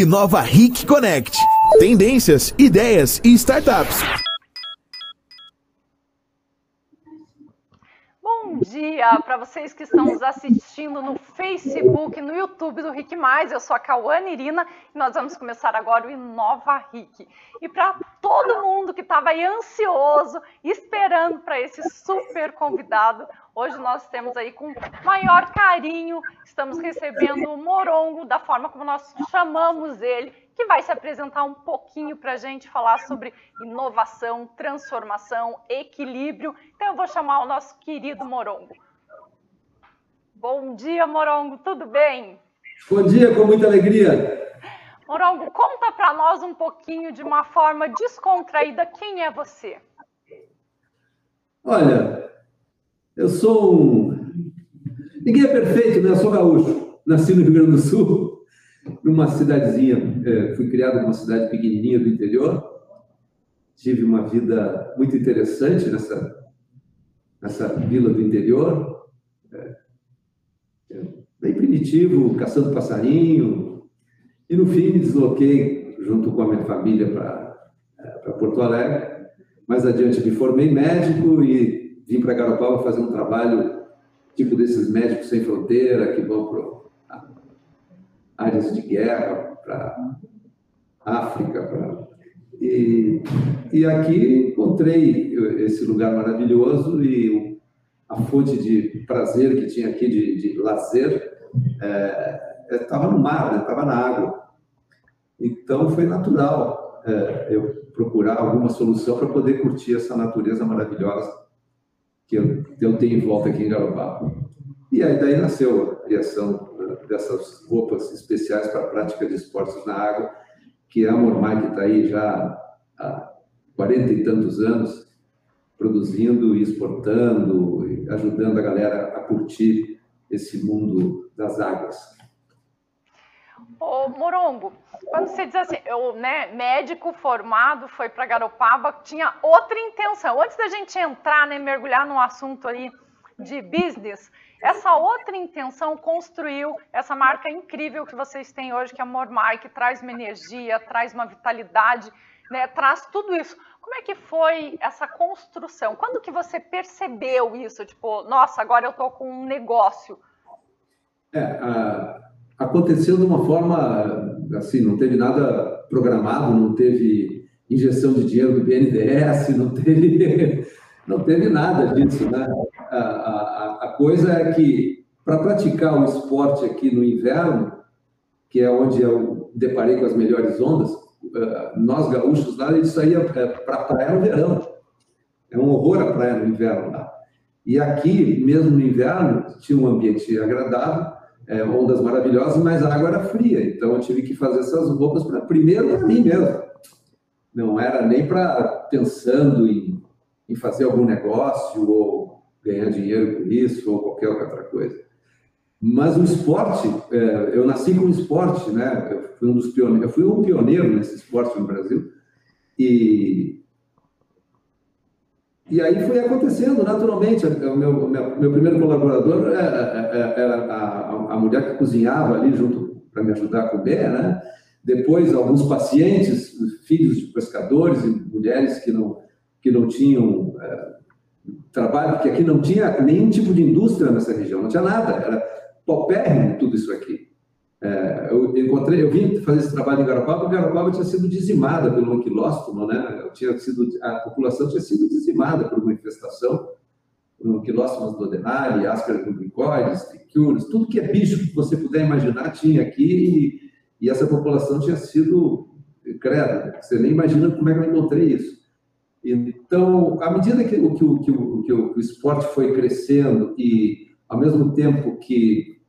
Inova Ric Connect. Tendências, ideias e startups. Bom dia para vocês que estão nos assistindo no Facebook, no YouTube do Rick Mais. Eu sou a Cauane Irina e nós vamos começar agora o Inova Rick. E para todo mundo que estava aí ansioso, esperando para esse super convidado, hoje nós temos aí com maior carinho, estamos recebendo o Morongo da forma como nós chamamos ele, que vai se apresentar um pouquinho para a gente falar sobre inovação, transformação, equilíbrio. Então eu vou chamar o nosso querido Morongo. Bom dia, Morongo, tudo bem? Bom dia, com muita alegria. Morongo, conta para nós um pouquinho de uma forma descontraída quem é você. Olha, eu sou um. Ninguém é perfeito, né? Eu sou gaúcho. Nasci no Rio Grande do Sul numa cidadezinha, é, fui criado numa cidade pequenininha do interior, tive uma vida muito interessante nessa, nessa vila do interior, primitivo, caçando passarinho, e no fim me desloquei junto com a minha família para é, Porto Alegre, mais adiante me formei médico e vim para Garopaba fazer um trabalho tipo desses médicos sem fronteira que vão para áreas de guerra, para África. Pra... E, e aqui encontrei esse lugar maravilhoso e a fonte de prazer que tinha aqui, de, de lazer, estava é, é no mar, estava né? na água. Então foi natural é, eu procurar alguma solução para poder curtir essa natureza maravilhosa que eu, eu tenho em volta aqui em Garopaba. E aí daí nasceu a criação dessas roupas especiais para a prática de esportes na água, que a Mormai, que está aí já há 40 e tantos anos, produzindo e exportando, ajudando a galera a curtir esse mundo das águas. Ô, Morongo, quando você diz assim, eu, né, médico formado, foi para Garopaba, tinha outra intenção. Antes da gente entrar, né, mergulhar no assunto aí de business, essa outra intenção construiu essa marca incrível que vocês têm hoje, que é a Mormai, que traz uma energia, traz uma vitalidade, né, traz tudo isso. Como é que foi essa construção? Quando que você percebeu isso? Tipo, nossa, agora eu estou com um negócio. É, a, aconteceu de uma forma, assim, não teve nada programado, não teve injeção de dinheiro do BNDES, não teve, não teve nada disso, né? A, a, a coisa é que, para praticar o esporte aqui no inverno, que é onde eu deparei com as melhores ondas, nós gaúchos lá, a gente saía eh, para a praia no verão. É um horror a praia no inverno lá. E aqui, mesmo no inverno, tinha um ambiente agradável, é, ondas maravilhosas, mas a água era fria. Então eu tive que fazer essas roupas para primeiro para mim mesmo. Não era nem para pensando em, em fazer algum negócio ou ganhar dinheiro com isso ou qualquer outra coisa. Mas o esporte, é, eu nasci com esporte, né? Eu fui um dos pioneiros, eu fui um pioneiro nesse esporte no Brasil e e aí foi acontecendo naturalmente. O meu, meu, meu primeiro colaborador era, é, é, era a, a mulher que cozinhava ali junto para me ajudar a comer, né? Depois alguns pacientes, filhos de pescadores e mulheres que não que não tinham trabalho, porque aqui não tinha nenhum tipo de indústria nessa região, não tinha nada, era paupérrimo tudo isso aqui. É, eu encontrei, eu vim fazer esse trabalho em Garopaba, e Garopaba tinha sido dizimada pelo anquilóstomo, né? Tinha sido, a população tinha sido dizimada por uma infestação, por anquilóstomos dodenari, aspergillicoides, trichiures, tudo que é bicho que você puder imaginar tinha aqui, e, e essa população tinha sido, credo, você nem imagina como é que eu encontrei isso. Então, à medida que, que, que, que, o, esporte foi crescendo e, ao mesmo tempo que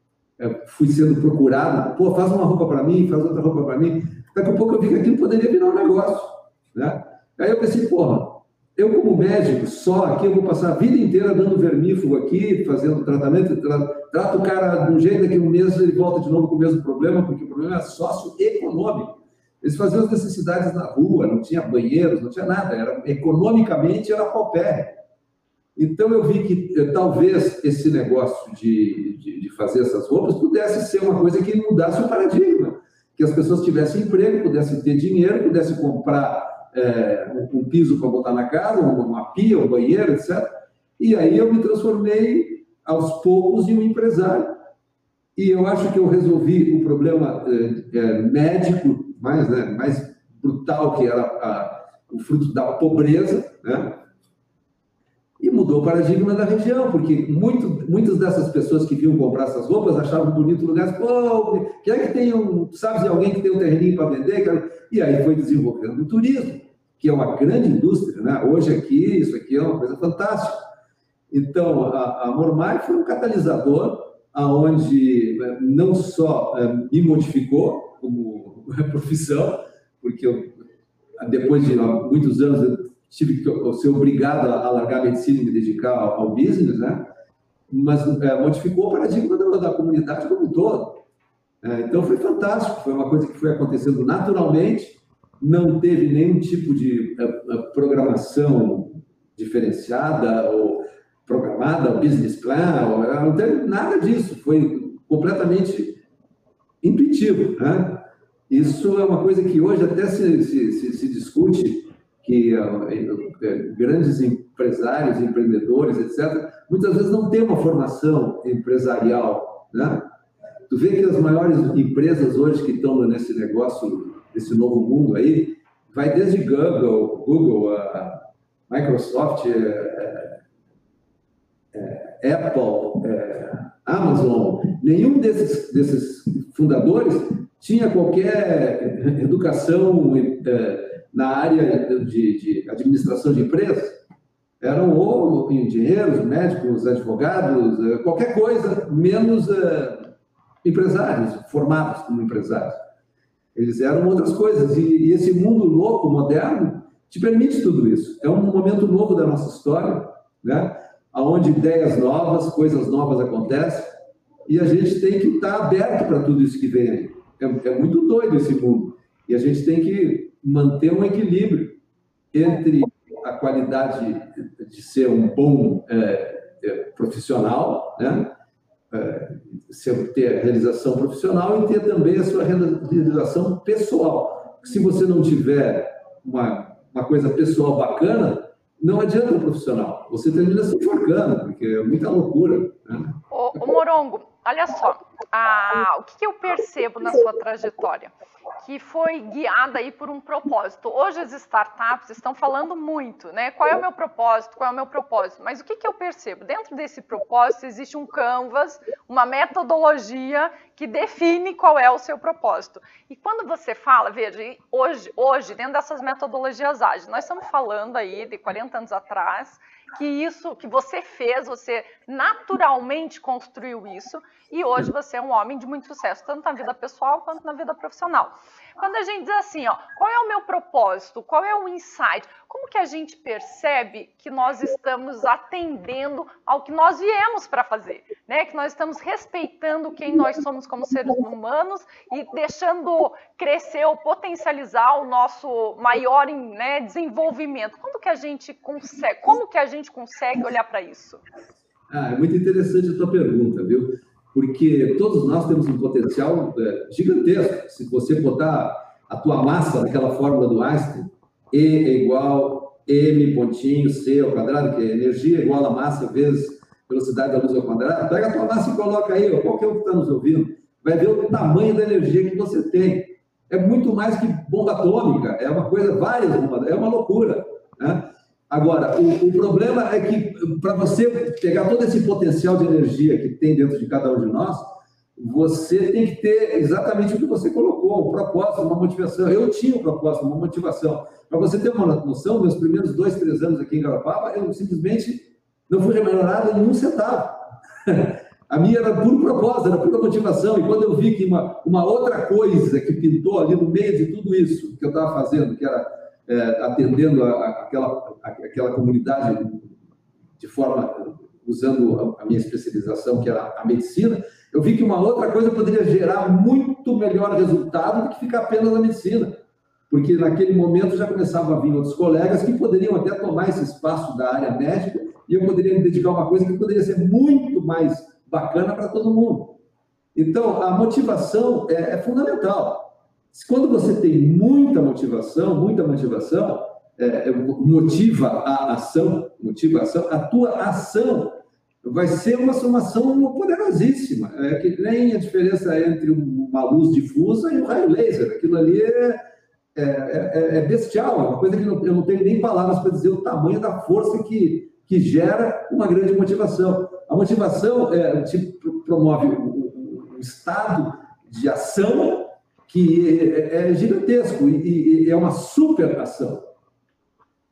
fui sendo procurado, pô, faz uma roupa para mim, faz outra roupa para mim, daqui a pouco eu vi que aquilo poderia virar um negócio. Né? Aí eu pensei, porra, eu como médico, só aqui, eu vou passar a vida inteira dando vermífugo aqui, fazendo tratamento, trato o cara de um jeito, daqui a um mês ele volta de novo com o mesmo problema, porque o problema é socioeconômico. Eles faziam as necessidades na rua, não tinha banheiros, não tinha nada, era, economicamente era paupérrimo. Então eu vi que eh, talvez esse negócio de, de, de, fazer essas roupas pudesse ser uma coisa que mudasse o paradigma, que as pessoas tivessem emprego, pudessem ter dinheiro, pudessem comprar é, um piso para botar na casa, uma pia, um banheiro, etc. E aí eu me transformei aos poucos em um empresário. E eu acho que eu resolvi o problema é, é, médico mais, né, mais brutal, que era a, o fruto da pobreza, né? E mudou o paradigma da região, porque muito, muitas dessas pessoas que vinham comprar essas roupas achavam bonito o lugar, pô, quer que tem um, sabe de alguém que tem um terreninho para vender? E aí foi desenvolvendo o turismo, que é uma grande indústria, né? Hoje aqui, isso aqui é uma coisa fantástica. Então, a, a Mormai foi um catalisador aonde eh, não só é, me modificou como profissão, porque eu, depois de muitos anos tive que ser obrigado a largar a medicina e me dedicar ao, ao business, né? Mas é, modificou o paradigma da, da comunidade como um todo. É, então foi fantástico, foi uma coisa que foi acontecendo naturalmente, não teve nenhum tipo de é, é programação diferenciada ou programada, business plan, ou, é, não teve nada disso, foi completamente intuitivo. Né? Isso é uma coisa que hoje até se, se, se, se discute que uh, grandes empresários, empreendedores, etc., muitas vezes não têm uma formação empresarial, né? Tu vê que as maiores empresas hoje que estão nesse negócio, nesse novo mundo aí, vai desde Google, Google, Microsoft, é, Apple, Amazon, nenhum desses, desses fundadores tinha qualquer educação é, na área de, de administração de empresas eram ou engenheiros, médicos, advogados, eh, qualquer coisa, menos uh, empresários, formados como empresários. Eles eram outras coisas. E, e, esse mundo louco, moderno, te permite tudo isso. É um momento novo da nossa história, né? onde ideias novas, coisas novas acontecem, e a gente tem que estar aberto para tudo isso que vem aí. É, é muito doido esse mundo. E a gente tem que manter um equilíbrio entre a qualidade de ser um bom é, é, profissional, né? É, ter a realização profissional e ter também a sua realização pessoal. Se você não tiver uma, uma coisa pessoal bacana, não adianta o profissional. Você termina se enforcando, porque é muita loucura. Né? Ô, ô Morongo, olha só, a, o que, que eu percebo na sua trajetória? que foi guiada aí por um propósito. Hoje as startups estão falando muito, né? Qual é o meu propósito? Qual é o meu propósito? Mas o que, que eu percebo? Dentro desse propósito existe um canvas, uma metodologia que define qual é o seu propósito. E quando você fala, veja, hoje, hoje dentro dessas metodologias ágeis, nós estamos falando aí de 40 anos atrás, que isso que você fez, você naturalmente construiu isso e hoje você é um homem de muito sucesso, tanto na vida pessoal quanto na vida profissional. Quando a gente diz assim, ó, qual é o meu propósito? Qual é o insight? Como que a gente percebe que nós estamos atendendo ao que nós viemos para fazer, né? Que nós estamos respeitando quem nós somos como seres humanos e deixando crescer ou potencializar o nosso maior né, desenvolvimento. Quando que a gente consegue? Como que a gente consegue olhar para isso? Ah, é muito interessante a tua pergunta, viu? porque todos nós temos um potencial é, gigantesco. Se você botar a tua massa naquela fórmula do Einstein, E é igual m pontinho c ao quadrado, que é energia igual a massa vezes velocidade da luz ao quadrado, pega a tua massa e coloca aí, ó, qualquer um que está nos ouvindo, vai ver o tamanho da energia que você tem. É muito mais que bomba atômica, é uma coisa, várias, é uma loucura. Né? Agora, o, o, problema é que para você pegar todo esse potencial de energia que tem dentro de cada um de nós, você tem que ter exatamente o que você colocou, um propósito, uma motivação. Eu tinha um propósito, uma motivação. Para você ter uma noção, meus primeiros dois, três anos aqui em Garopaba, eu simplesmente não fui remunerado em um centavo. A minha era puro propósito, era pura motivação. E quando eu vi que uma, uma outra coisa que pintou ali no meio de tudo isso que eu estava fazendo, que era é, atendendo a, a, aquela, a, aquela comunidade de forma, usando a, minha especialização, que era a medicina, eu vi que uma outra coisa poderia gerar muito melhor resultado do que ficar apenas na medicina. Porque naquele momento já começavam a vir outros colegas que poderiam até tomar esse espaço da área médica e eu poderia me dedicar a uma coisa que poderia ser muito mais bacana para todo mundo. Então, a motivação é, é fundamental. Quando você tem muita motivação, muita motivação, é, é, motiva a ação, motiva a ação, a tua ação vai ser uma somação poderosíssima. É que nem a diferença entre uma luz difusa e um raio laser. Aquilo ali é, é, é, é bestial, é uma coisa que não, eu não tenho nem palavras para dizer o tamanho da força que, que gera uma grande motivação. A motivação é, te promove um, estado de ação que é, é gigantesco e, e é uma super ação.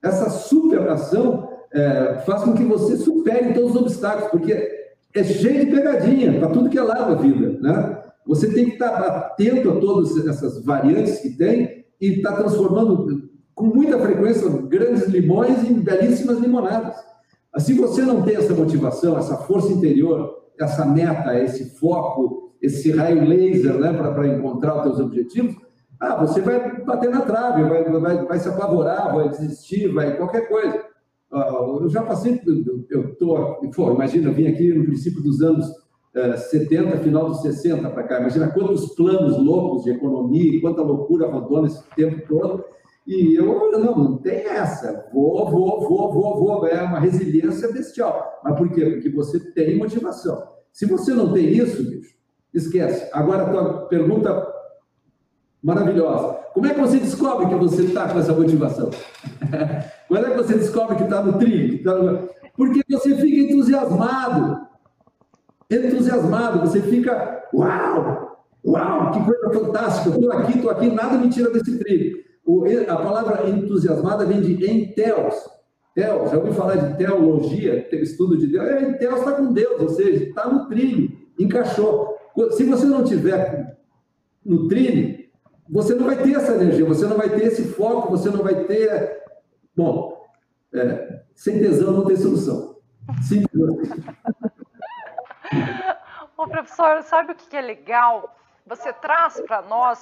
Essa superação é, faz com que você supere todos os obstáculos, porque é cheio de pegadinha para tudo que é lado a vida, né? Você tem que estar atento a todas essas variantes que tem e estar tá transformando com muita frequência grandes limões em belíssimas limonadas. Se você não tem essa motivação, essa força interior, essa meta, esse foco, esse raio laser né, para encontrar os seus objetivos, ah, você vai bater na trave, vai, vai, vai se apavorar, vai desistir, vai qualquer coisa. Ah, eu já passei, eu estou, imagina, eu vim aqui no princípio dos anos 70, eh, final dos 60 para cá, imagina quantos planos loucos de economia, quanta loucura rodou nesse tempo todo, e eu, não, não tem essa, vou, vou, vou, vou, vou, é uma resiliência bestial. Mas por quê? Porque você tem motivação. Se você não tem isso, bicho, esquece. Agora, a tua pergunta maravilhosa. Como é que você descobre que você está com essa motivação? Quando é que você descobre que está no trilho? Tá no... Porque você fica entusiasmado. Entusiasmado, você fica, uau, uau, que coisa fantástica, estou aqui, estou aqui, nada me tira desse trilho. A palavra entusiasmada vem de enteos. Teos, já ouviu falar de teologia, estudo de Deus? É, enteos está com Deus, ou seja, está no trilho, encaixou. Se você não tiver no trilho, você não vai ter essa energia, você não vai ter esse foco, você não vai ter. Bom, é, sem tesão não tem solução. Simples Ô, professor, sabe o que é legal? Você traz para nós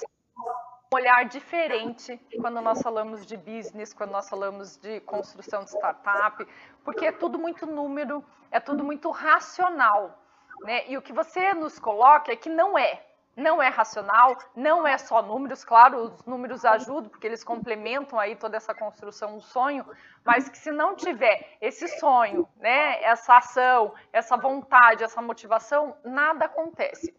olhar diferente quando nós falamos de business, quando nós falamos de construção de startup, porque é tudo muito número, é tudo muito racional. Né? E o que você nos coloca é que não é não é racional, não é só números, claro, os números ajudam, porque eles complementam aí toda essa construção do sonho, mas que se não tiver esse sonho, né, essa ação, essa vontade, essa motivação, nada acontece.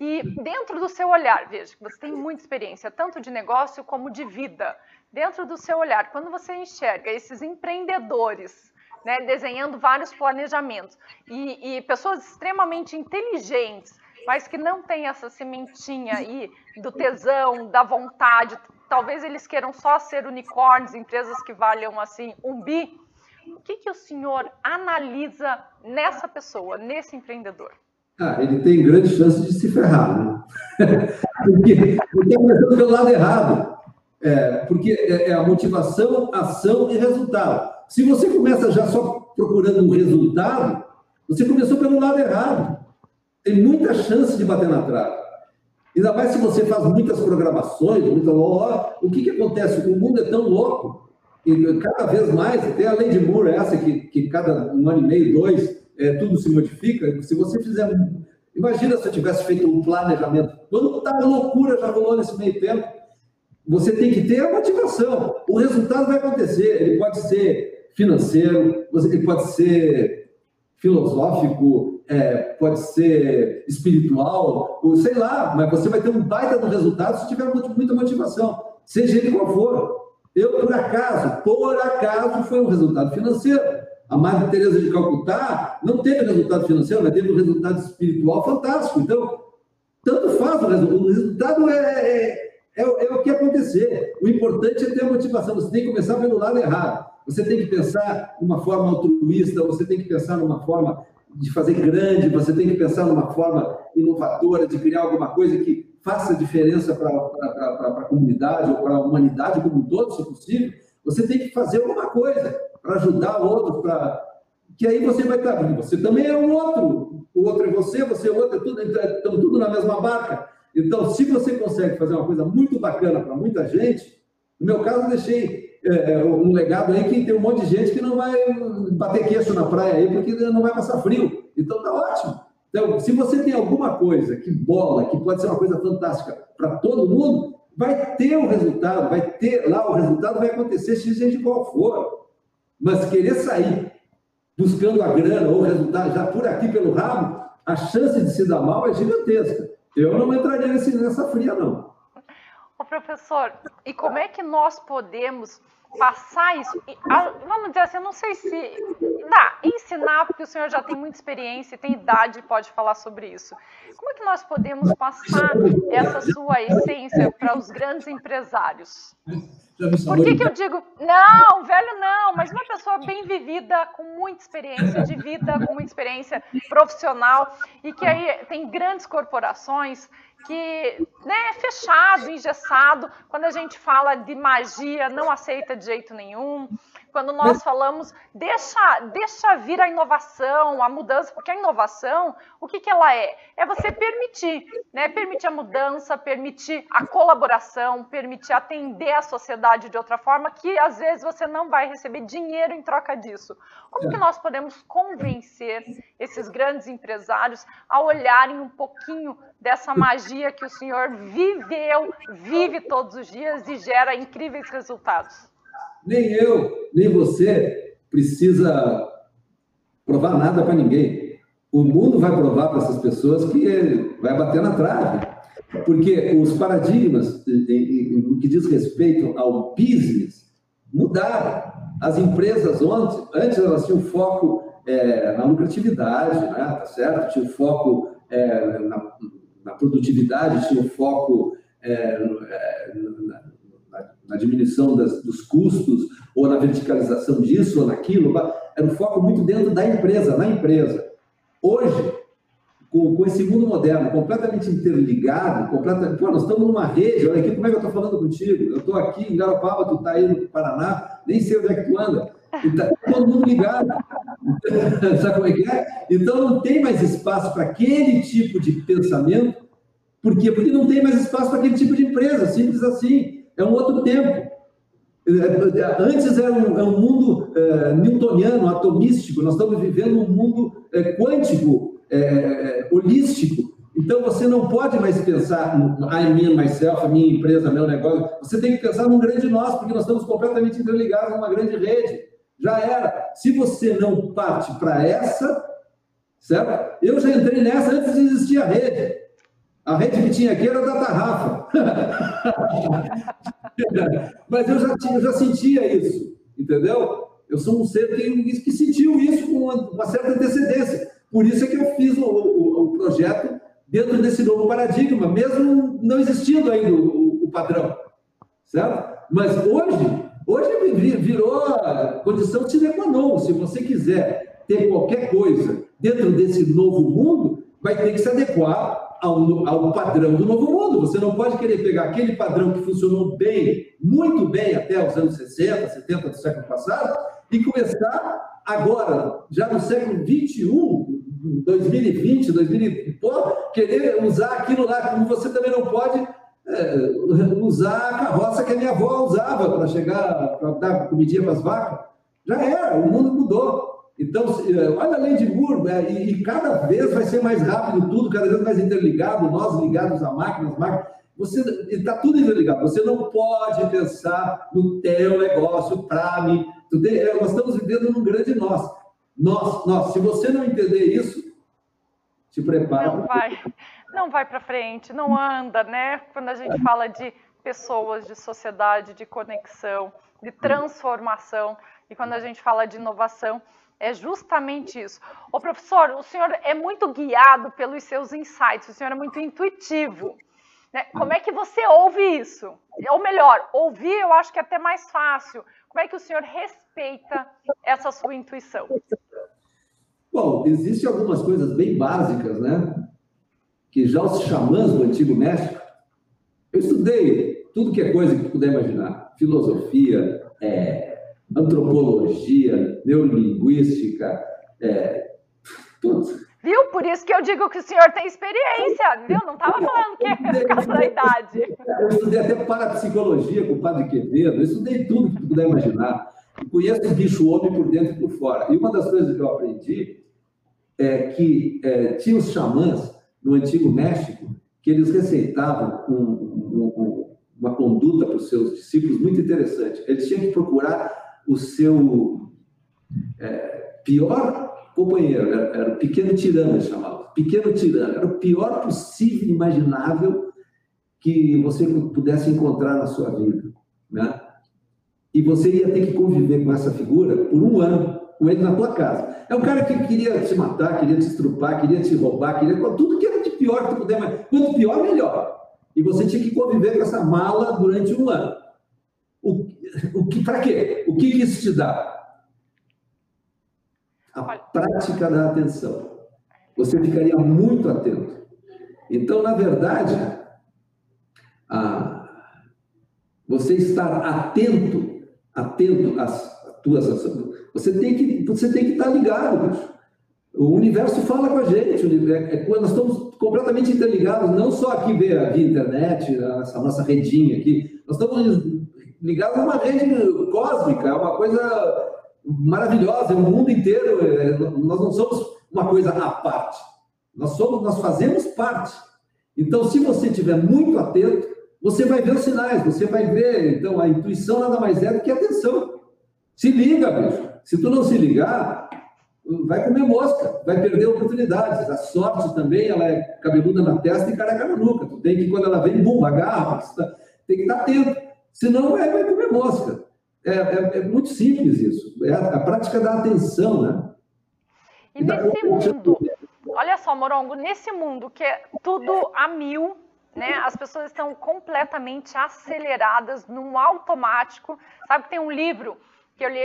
E dentro do seu olhar, veja que você tem muita experiência, tanto de negócio como de vida. Dentro do seu olhar, quando você enxerga esses empreendedores né, desenhando vários planejamentos e, e pessoas extremamente inteligentes, mas que não tem essa sementinha aí do tesão, da vontade, talvez eles queiram só ser unicórnios, empresas que valham assim um bi. O que, que o senhor analisa nessa pessoa, nesse empreendedor? Ah, ele tem grande chance de se ferrar, né? porque ele está começando pelo lado errado. É, porque é, é a motivação, ação e resultado. Se você começa já só procurando um resultado, você começou pelo lado errado tem muita chance de bater na trave. Ainda mais se você faz muitas programações, muita, o que, que acontece? O mundo é tão louco, e cada vez mais, até a lei de Moore, essa que, que cada um ano e meio, dois, é, tudo se modifica. Se você fizer. Imagina se eu tivesse feito um planejamento. Quanta loucura já rolou nesse meio tempo. Você tem que ter a motivação. O resultado vai acontecer. Ele pode ser financeiro, ele pode ser filosófico, é, pode ser espiritual, ou sei lá, mas você vai ter um baita do resultado se tiver muita motivação, seja ele qual for. Eu, por acaso, por acaso, foi um resultado financeiro. A Madre Teresa de Calcutá não teve resultado financeiro, mas teve um resultado espiritual fantástico. Então, tanto faz o resultado. O resultado é, é, é, é o que acontecer. O importante é ter a motivação. Você tem que começar pelo lado errado. Você tem que pensar de uma forma altruísta, você tem que pensar numa forma de fazer grande, você tem que pensar numa forma inovadora de criar alguma coisa que faça diferença para a comunidade ou para a humanidade como um todo, se possível. Você tem que fazer alguma coisa para ajudar outros, para que aí você vai estar. Você também é um outro, o outro é você, você é outro, é tudo, estamos tudo na mesma barca. Então, se você consegue fazer uma coisa muito bacana para muita gente, no meu caso, eu deixei é, é, um legado aí que tem um monte de gente que não vai bater queixo na praia aí porque não vai passar frio. Então tá ótimo. Então, se você tem alguma coisa que bola, que pode ser uma coisa fantástica para todo mundo, vai ter o resultado, vai ter lá o resultado, vai acontecer, seja de qual for. Mas querer sair buscando a grana ou o resultado já por aqui pelo rabo, a chance de se dar mal é gigantesca. Eu não entraria nesse, nessa fria, não. Ô, professor, e como é que nós podemos passar isso, vamos dizer assim, eu não sei se dá, ensinar, porque o senhor já tem muita experiência, tem idade, pode falar sobre isso. Como é que nós podemos passar essa sua essência para os grandes empresários? Por que, que eu digo, não, velho não, mas uma pessoa bem vivida, com muita experiência de vida, com muita experiência profissional, e que aí tem grandes corporações que né, é fechado, engessado. Quando a gente fala de magia, não aceita de jeito nenhum. Quando nós falamos, deixa, deixa vir a inovação, a mudança, porque a inovação, o que, que ela é? É você permitir, né? Permitir a mudança, permitir a colaboração, permitir atender a sociedade de outra forma, que às vezes você não vai receber dinheiro em troca disso. Como que é. nós podemos convencer esses grandes empresários a olharem um pouquinho dessa magia que o senhor viveu, vive todos os dias e gera incríveis resultados? Nem eu, nem você precisa provar nada para ninguém. O mundo vai provar para essas pessoas que vai bater na trave. Porque os paradigmas no que diz respeito ao business mudaram. As empresas ontem, antes elas tinham foco é, na lucratividade, né? tá certo? Tinha foco é, na, na, produtividade, tinha foco é, é na, na diminuição das, dos custos, ou na verticalização disso ou naquilo, era um foco muito dentro da empresa, na empresa. Hoje, com, com esse mundo moderno completamente interligado, completamente, pô, nós estamos numa rede, olha aqui como é que eu estou falando contigo. Eu estou aqui em Garopaba, tu está aí no Paraná, nem sei onde é que tu anda. Tá todo mundo ligado. Sabe como é que é? Então não tem mais espaço para aquele tipo de pensamento. Por quê? Porque não tem mais espaço para aquele tipo de empresa, simples assim. É um outro tempo. Antes era um, era um mundo é, newtoniano, atomístico, nós estamos vivendo um mundo é, quântico, é, holístico. Então você não pode mais pensar em mim, myself, a minha empresa, meu negócio. Você tem que pensar num grande nós, porque nós estamos completamente interligados numa grande rede. Já era. Se você não parte para essa, certo? Eu já entrei nessa antes de existir a rede. A rede que tinha aqui era da tarrafa. Mas eu já, tinha, eu já sentia isso, entendeu? Eu sou um ser que, que sentiu isso com uma, uma, certa antecedência. Por isso é que eu fiz o, o, o, projeto dentro desse novo paradigma, mesmo não existindo ainda o, o padrão, certo? Mas hoje, hoje virou condição sine qua non. Se você quiser ter qualquer coisa dentro desse novo mundo, vai ter que se adequar ao, ao padrão do novo mundo. Você não pode querer pegar aquele padrão que funcionou bem, muito bem até os anos 60, 70 do século passado, e começar agora, já no século 21, 2020, 2000 querer usar aquilo lá, como você também não pode é, usar a carroça que a minha avó usava para chegar, para dar comidinha para as vacas. Já era, o mundo mudou. Então, eh, olha a lei de Moore, né? e, e, cada vez vai ser mais rápido tudo, cada vez mais interligado, nós ligados à máquina, máquinas. Você está tudo interligado. Você não pode pensar no teu negócio para mim. Eh, nós estamos vivendo num grande nós. Nós, nós. Se você não entender isso, se prepara. Não vai, não vai para frente, não anda, né? Quando a gente fala de pessoas, de sociedade, de conexão, de transformação, e quando a gente fala de inovação, é justamente isso. Ô professor, o senhor é muito guiado pelos seus insights, o senhor é muito intuitivo. Né? Como é que você ouve isso? Ou melhor, ouvir eu acho que é até mais fácil. Como é que o senhor respeita essa sua intuição? Bom, existem algumas coisas bem básicas, né? Que já os xamãs do Antigo México, eu estudei tudo que é coisa que puder imaginar. Filosofia, é, antropologia, neurolinguística, é, tudo. Viu? Por isso que eu digo que o senhor tem experiência, viu? Não estava falando que é por causa da idade. Eu estudei até parapsicologia com o padre Quevedo, eu estudei tudo que tu puder imaginar. Eu conheço o bicho homem por dentro e por fora. E uma das coisas que eu aprendi é que é, tinha os xamãs no Antigo México que eles receitavam um, um, um, uma conduta para os seus discípulos muito interessante. Eles tinham que procurar o seu é, pior companheiro, era, era, o pequeno tirano, chamava. Pequeno tirano, era o pior possível, imaginável que você pudesse encontrar na sua vida. Né? E você ia ter que conviver com essa figura por um ano, com ele na tua casa. É um cara que queria te matar, queria te estrupar, queria te roubar, queria tudo que era de pior que tu puder, mas quanto pior, melhor. E você tinha que conviver com essa mala durante um ano. Que, para quê? O que isso te dá? A prática da atenção. Você ficaria muito atento. Então, na verdade, a, você estar atento, atento às tuas ações, você tem que, você tem que estar ligado, bicho. O universo fala com a gente, é, é, nós estamos completamente interligados, não só aqui via, via internet, essa nossa redinha aqui, nós estamos ligados a uma rede cósmica, é uma coisa maravilhosa, é o mundo inteiro, é, nós não somos uma coisa à parte, nós somos, nós fazemos parte. Então, se você estiver muito atento, você vai ver os sinais, você vai ver, então, a intuição nada mais é do que atenção. Se liga, bicho. Se tu não se ligar, vai comer mosca, vai perder oportunidades. A sorte também, ela é cabeluda na testa e careca na nuca. Tu tem que, quando ela vem, bum, agarra, tem que estar atento. Senão vai, vai comer mosca. É, é, é, muito simples isso. É a, a, prática da atenção, né? E, e nesse mundo, olha só, Morongo, nesse mundo que é tudo a mil, né? As pessoas estão completamente aceleradas, num automático. Sabe que tem um livro que eu li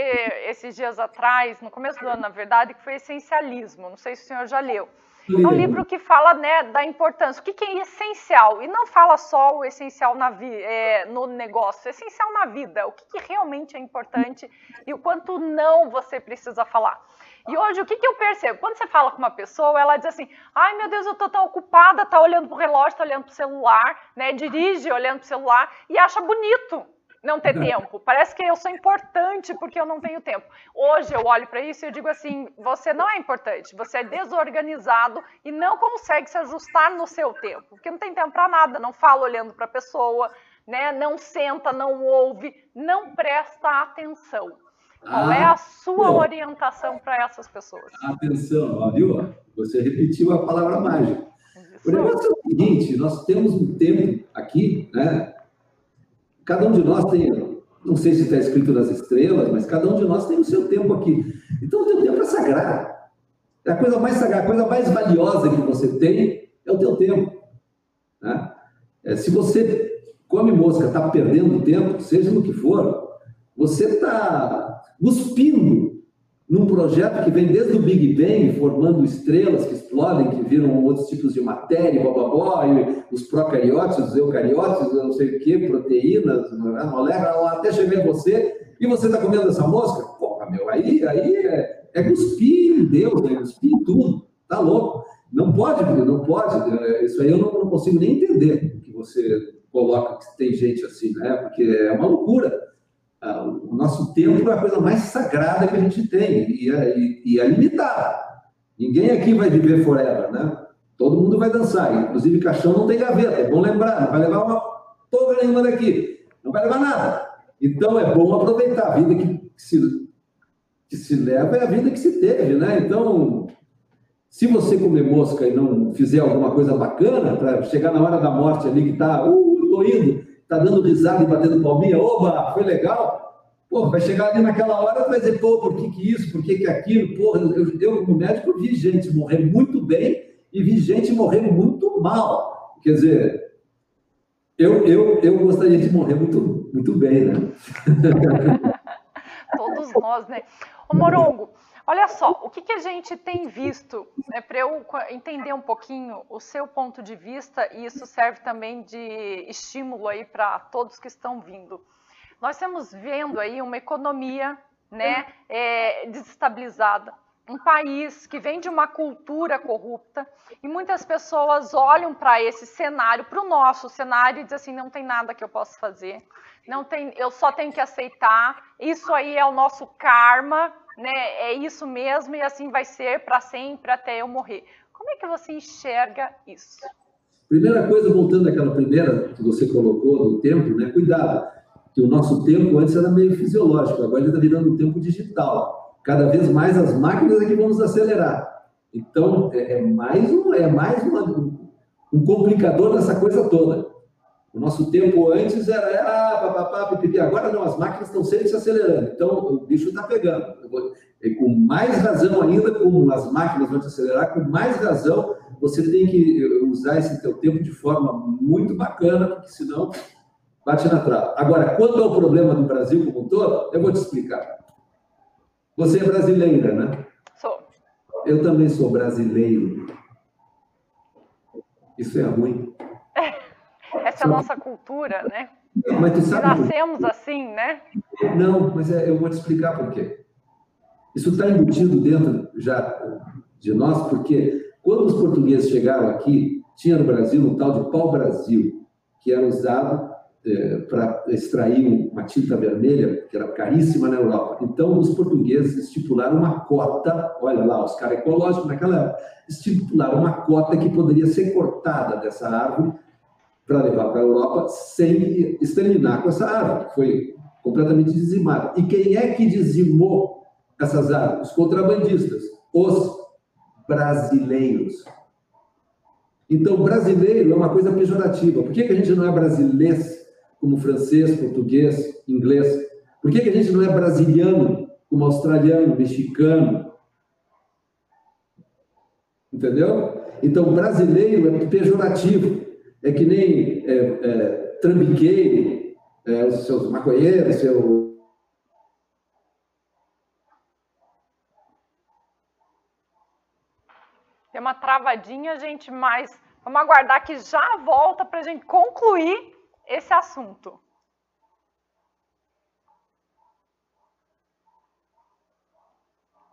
esses dias atrás, no começo do ano, na verdade, que foi Essencialismo. Não sei se o senhor já leu. É um livro que fala né, da importância, o que, que é essencial, e não fala só o essencial na vi, é, no negócio, essencial na vida, o que, que, realmente é importante e o quanto não você precisa falar. E hoje, o que, que eu percebo? Quando você fala com uma pessoa, ela diz assim, ai meu Deus, eu tô tão ocupada, tá olhando pro relógio, tá olhando pro celular, né, dirige olhando pro celular e acha bonito não ter tempo. Parece que eu sou importante porque eu não tenho tempo. Hoje eu olho para isso e eu digo assim: você não é importante, você é desorganizado e não consegue se ajustar no seu tempo, porque não tem tempo para nada, não fala olhando para a pessoa, né? não senta, não ouve, não presta atenção. Qual ah, é a sua pô. orientação para essas pessoas? Atenção, ó, viu? Você repetiu a palavra mágica. O negócio é o seguinte: nós temos um tempo aqui, né? Cada um de nós tem, não sei se está escrito nas estrelas, mas cada um de nós tem o seu tempo aqui. Então o teu tempo é sagrado. É a coisa mais sagrada, a coisa mais valiosa que você tem é o teu tempo. Né? É, se você come mosca, está perdendo tempo, seja no que for, você está cuspindo num projeto que vem desde o Big Bang, formando estrelas que explodem, que viram outros tipos de matéria, blá, blá, e os procariotes, os eucariotes, eu não sei o que, proteínas, moléculas, até chegar em você, e você está comendo essa mosca? Porra, meu, aí, aí é, é cuspir em Deus, né? cuspir em tudo, tá louco. Não pode, não pode, é, isso aí eu não, não consigo nem entender que você coloca que tem gente assim, né? Porque é uma loucura. Ah, o nosso tempo é a coisa mais sagrada que a gente tem e é, e, é limitada. Ninguém aqui vai viver forever, né? Todo mundo vai dançar, inclusive caixão não tem gaveta, é bom lembrar, não vai levar uma porra nenhuma daqui, não vai levar nada. Então é bom aproveitar a vida que, se, que se leva, é a vida que se teve, né? Então, se você comer mosca e não fizer alguma coisa bacana, para chegar na hora da morte ali que tá, uh, tô indo, tá dando risada e batendo palminha, oba, foi legal. Pô, vai chegar ali naquela hora e vai dizer, pô, por que, que isso, por que, que aquilo? Porra, eu, eu, como médico, vi gente morrer muito bem e vi gente morrer muito mal. Quer dizer, eu, eu, eu gostaria de morrer muito, muito bem, né? Todos nós, né? Ô, Morongo, Olha só, o que, que a gente tem visto, né, para eu entender um pouquinho o seu ponto de vista, e isso serve também de estímulo aí para todos que estão vindo. Nós estamos vendo aí uma economia né, é, desestabilizada, um país que vem de uma cultura corrupta e muitas pessoas olham para esse cenário, para o nosso cenário e dizem assim, não tem nada que eu possa fazer, não tem, eu só tenho que aceitar, isso aí é o nosso karma, né? É isso mesmo e assim vai ser para sempre até eu morrer. Como é que você enxerga isso? Primeira coisa, voltando àquela primeira que você colocou do tempo, né? Cuidado, que o nosso tempo antes era meio fisiológico, agora ele está virando um tempo digital. Cada vez mais as máquinas é que vão nos acelerar. Então, é, é mais, um, é mais uma, um complicador dessa coisa toda. O nosso tempo antes era ah, papapá, pipipi. Agora não, as máquinas estão sempre se acelerando. Então, o bicho está pegando. E com mais razão ainda, como as máquinas vão te acelerar, com mais razão, você tem que usar esse teu tempo de forma muito bacana, porque senão bate na trave. Agora, quanto ao problema do Brasil como um todo, eu vou te explicar. Você é brasileira, né? Sou. Eu também sou brasileiro. Isso é ruim. Essa é a nossa cultura, né? Mas tu sabe Nascemos assim, né? Não, mas é, eu vou te explicar por quê. Isso está embutido dentro já de nós, porque quando os portugueses chegaram aqui, tinha no Brasil um tal de pau-brasil, que era usado é, para extrair uma tinta vermelha, que era caríssima na Europa. Então, os portugueses estipularam uma cota, olha lá, os caras ecológicos naquela época, estipularam uma cota que poderia ser cortada dessa árvore para levar para a Europa sem exterminar com essa árvore, que foi completamente dizimada. E quem é que dizimou essas árvores? Os contrabandistas, os brasileiros. Então, brasileiro é uma coisa pejorativa. Por que, que a gente não é brasileiro como francês, português, inglês? Por que, que a gente não é brasiliano como australiano, mexicano? Entendeu? Então, brasileiro é pejorativo. É que nem é, é, trambiqueiro, é, os seus maconheiros, seu. Tem uma travadinha, gente, mas vamos aguardar que já volta para a gente concluir esse assunto.